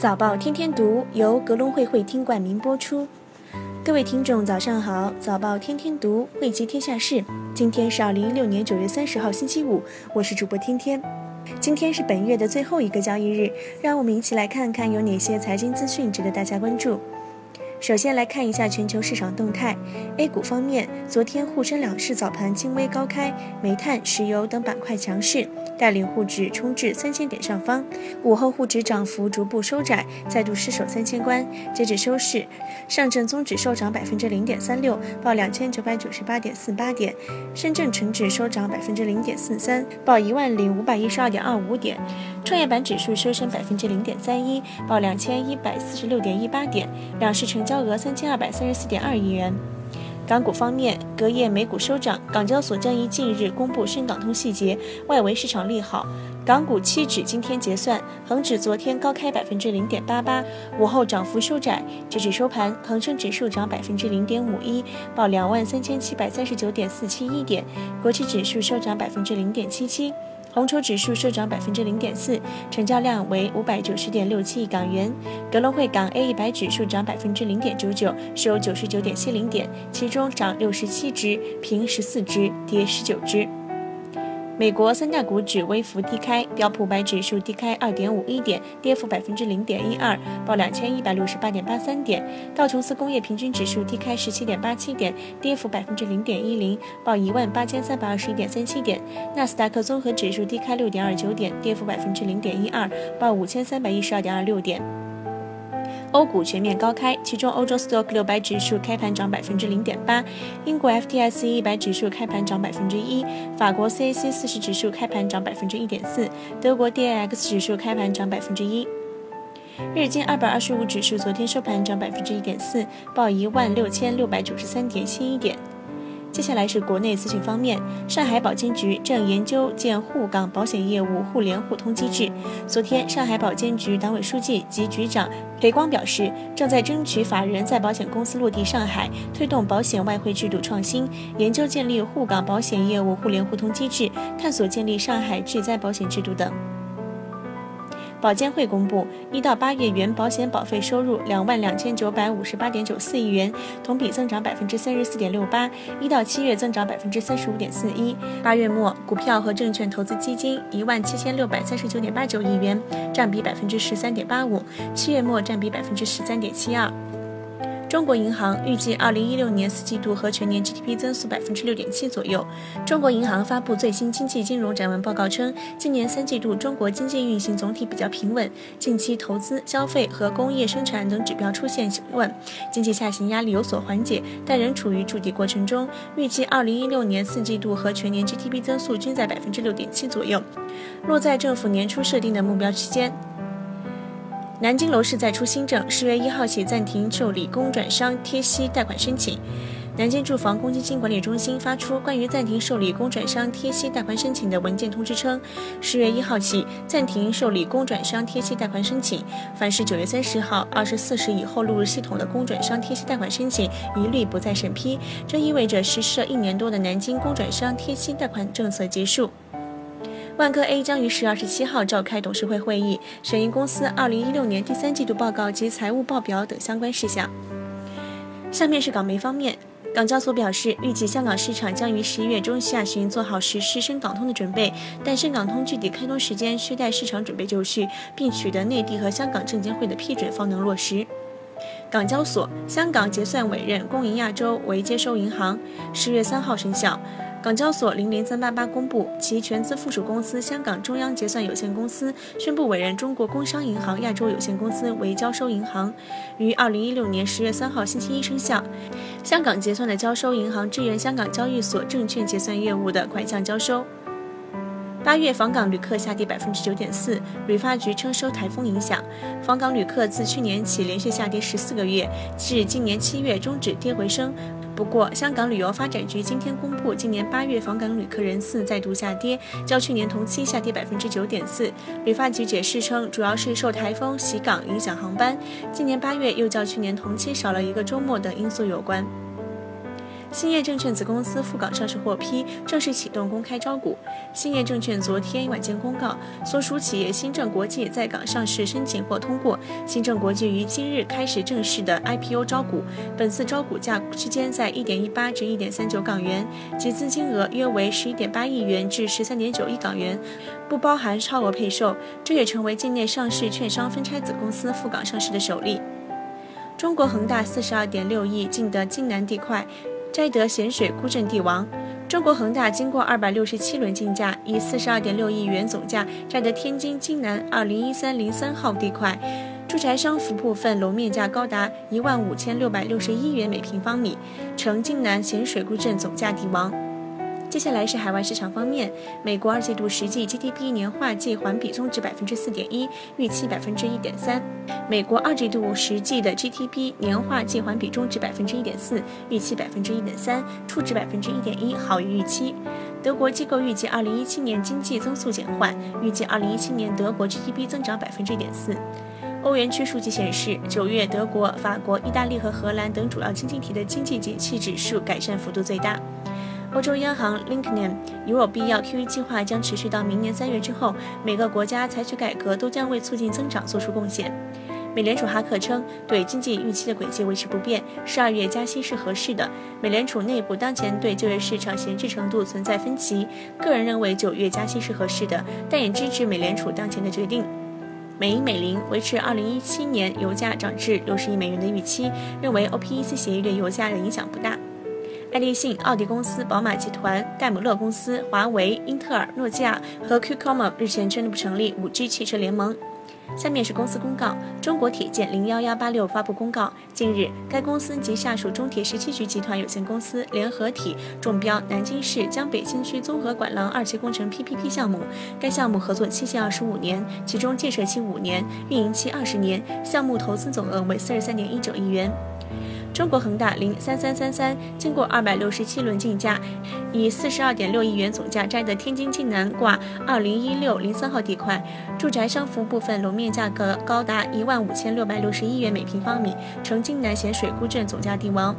早报天天读由格隆会会听冠名播出。各位听众，早上好！早报天天读，汇集天下事。今天是二零一六年九月三十号，星期五。我是主播天天。今天是本月的最后一个交易日，让我们一起来看看有哪些财经资讯值得大家关注。首先来看一下全球市场动态。A 股方面，昨天沪深两市早盘轻微高开，煤炭、石油等板块强势，带领沪指冲至三千点上方。午后沪指涨幅逐步收窄，再度失守三千关。截止收市，上证综指收涨百分之零点三六，报两千九百九十八点四八点；深圳成指收涨百分之零点四三，报一万零五百一十二点二五点；创业板指数收升百分之零点三一，报两千一百四十六点一八点。两市成交额三千二百三十四点二亿元。港股方面，隔夜美股收涨，港交所将于近日公布深港通细节，外围市场利好。港股期指今天结算，恒指昨天高开百分之零点八八，午后涨幅收窄，截止收盘，恒生指数涨百分之零点五一，报两万三千七百三十九点四七一点，国企指数收涨百分之零点七七。红筹指数收涨百分之零点四，成交量为五百九十点六七亿港元。格隆汇港 A 一百指数涨百分之零点九九，收九十九点七零点，其中涨六十七只，平十四只，跌十九只。美国三大股指微幅低开，标普百指数低开二点五一点，跌幅百分之零点一二，报两千一百六十八点八三点；道琼斯工业平均指数低开十七点八七点，跌幅百分之零点一零，报一万八千三百二十一点三七点；纳斯达克综合指数低开六点二九点，跌幅百分之零点一二，报五千三百一十二点二六点。欧股全面高开，其中欧洲 Stock 六百指数开盘涨百分之零点八，英国 FTSE 一百指数开盘涨百分之一，法国 CAC 四十指数开盘涨百分之一点四，德国 DAX 指数开盘涨百分之一。日经二百二十五指数昨天收盘涨百分之一点四，报一万六千六百九十三点七一点。接下来是国内资讯方面，上海保监局正研究建沪港保险业务互联互通机制。昨天，上海保监局党委书记及局长裴光表示，正在争取法人在保险公司落地上海，推动保险外汇制度创新，研究建立沪港保险业务互联互通机制，探索建立上海巨灾保险制度等。保监会公布，一到八月原保险保费收入两万两千九百五十八点九四亿元，同比增长百分之三十四点六八；一到七月增长百分之三十五点四一。八月末，股票和证券投资基金一万七千六百三十九点八九亿元，占比百分之十三点八五；七月末占比百分之十三点七二。中国银行预计，二零一六年四季度和全年 GDP 增速百分之六点七左右。中国银行发布最新经济金融展望报告称，今年三季度中国经济运行总体比较平稳，近期投资、消费和工业生产等指标出现平稳，经济下行压力有所缓解，但仍处于筑底过程中。预计二零一六年四季度和全年 GDP 增速均在百分之六点七左右，落在政府年初设定的目标区间。南京楼市再出新政，十月一号起暂停受理公转商贴息贷款申请。南京住房公积金管理中心发出关于暂停受理公转商贴息贷款申请的文件通知称，十月一号起暂停受理公转商贴息贷款申请，凡是九月三十号二十四时以后录入系统的公转商贴息贷款申请，一律不再审批。这意味着实施了一年多的南京公转商贴息贷款政策结束。万科 A 将于十月二十七号召开董事会会议，审议公司二零一六年第三季度报告及财务报表等相关事项。下面是港媒方面，港交所表示，预计香港市场将于十一月中下旬做好实施深港通的准备，但深港通具体开通时间需待市场准备就绪，并取得内地和香港证监会的批准方能落实。港交所香港结算委任工银亚洲为接收银行，十月三号生效。港交所零零三八八公布，其全资附属公司香港中央结算有限公司宣布委任中国工商银行亚洲有限公司为交收银行，于二零一六年十月三号星期一生效。香港结算的交收银行支援香港交易所证券结算业务的款项交收。八月访港旅客下跌百分之九点四，旅发局称受台风影响，访港旅客自去年起连续下跌十四个月，至今年七月终止跌回升。不过，香港旅游发展局今天公布，今年八月访港旅客人次再度下跌，较去年同期下跌百分之九点四。旅发局解释称，主要是受台风袭港影响航班，今年八月又较去年同期少了一个周末等因素有关。兴业证券子公司赴港上市获批，正式启动公开招股。兴业证券昨天晚间公告，所属企业新政国际在港上市申请获通过，新政国际于今日开始正式的 IPO 招股。本次招股价区间在一点一八至一点三九港元，集资金额约为十一点八亿元至十三点九亿港元，不包含超额配售。这也成为境内上市券商分拆子公司赴港上市的首例。中国恒大四十二点六亿竞得津南地块，摘得咸水沽镇地王。中国恒大经过二百六十七轮竞价，以四十二点六亿元总价摘得天津津南二零一三零三号地块，住宅商服部分楼面价高达一万五千六百六十一元每平方米，成津南咸水沽镇总价地王。接下来是海外市场方面，美国二季度实际 GDP 年化季环比中值百分之四点一，预期百分之一点三。美国二季度实际的 GDP 年化季环比中值百分之一点四，预期百分之一点三，初值百分之一点一，好于预期。德国机构预计二零一七年经济增速减缓，预计二零一七年德国 GDP 增长百分之一点四。欧元区数据显示，九月德国、法国、意大利和荷兰等主要经济体的经济景气指数改善幅度最大。欧洲央行 Linknem 如必要 QE 计划将持续到明年三月之后，每个国家采取改革都将为促进增长做出贡献。美联储哈克称，对经济预期的轨迹维持不变，十二月加息是合适的。美联储内部当前对就业市场闲置程度存在分歧，个人认为九月加息是合适的，但也支持美联储当前的决定。美银美林维持二零一七年油价涨至六十亿美元的预期，认为 OPEC 协议对油价的影响不大。爱立信、奥迪公司、宝马集团、戴姆勒公司、华为、英特尔、诺基亚和 Qcom 日前宣布成立 5G 汽车联盟。下面是公司公告：中国铁建零幺幺八六发布公告，近日该公司及下属中铁十七局集团有限公司联合体中标南京市江北新区综合管廊二期工程 PPP 项目。该项目合作期限二十五年，其中建设期五年，运营期二十年，项目投资总额为四十三点一九亿元。中国恒大零三三三三经过二百六十七轮竞价，以四十二点六亿元总价摘得天津津南挂二零一六零三号地块，住宅商服部分楼面价格高达一万五千六百六十一元每平方米，成津南咸水沽镇总价地王。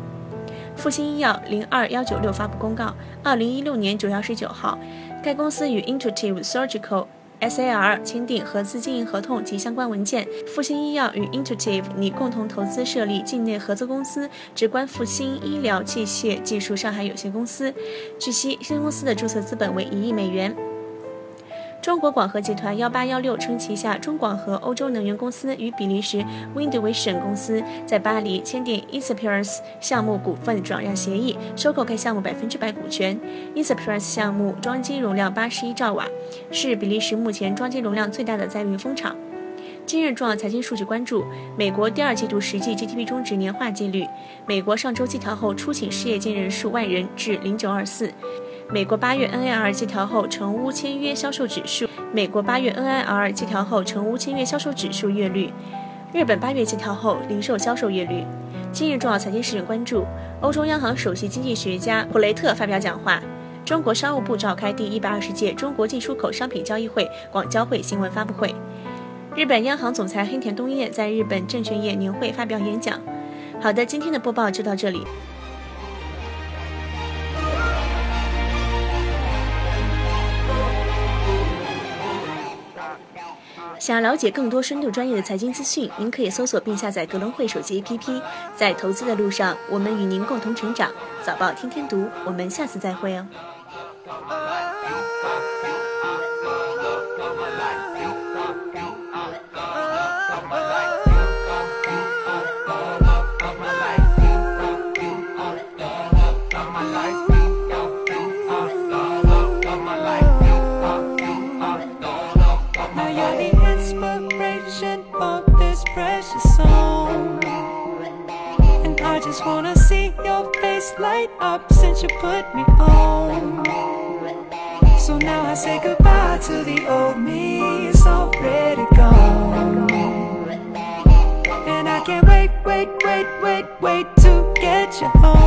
复星医药零二幺九六发布公告，二零一六年九月二十九号，该公司与 Intuitive Surgical。SAR 签订合资经营合同及相关文件。复星医药与 Intuitive 拟共同投资设立境内合资公司——直观复星医疗器械技术上海有限公司。据悉，新公司的注册资本为一亿美元。中国广核集团幺八幺六称，旗下中广核欧洲能源公司与比利时 Windvision 公司在巴黎签订 Inspirance 项目股份转让协议，收购该项目百分之百股权。Inspirance 项目装机容量八十一兆瓦，是比利时目前装机容量最大的载运风场。今日重要财经数据关注：美国第二季度实际 GDP 中值年化季率。美国上周季调后初请失业金人数万人至零九二四。美国八月 NAR 季调后成屋签约销售指数，美国八月 NIR 季调后成屋签约销售指数月率，日本八月季调后零售销售月率。今日重要财经事件关注：欧洲央行首席经济学家普雷特发表讲话；中国商务部召开第一百二十届中国进出口商品交易会广交会新闻发布会；日本央行总裁黑田东彦在日本证券业年会发表演讲。好的，今天的播报就到这里。想要了解更多深度专业的财经资讯，您可以搜索并下载格隆汇手机 APP。在投资的路上，我们与您共同成长。早报天天读，我们下次再会哦。Light up since you put me on. So now I say goodbye to the old me, it's already gone. And I can't wait, wait, wait, wait, wait to get you home.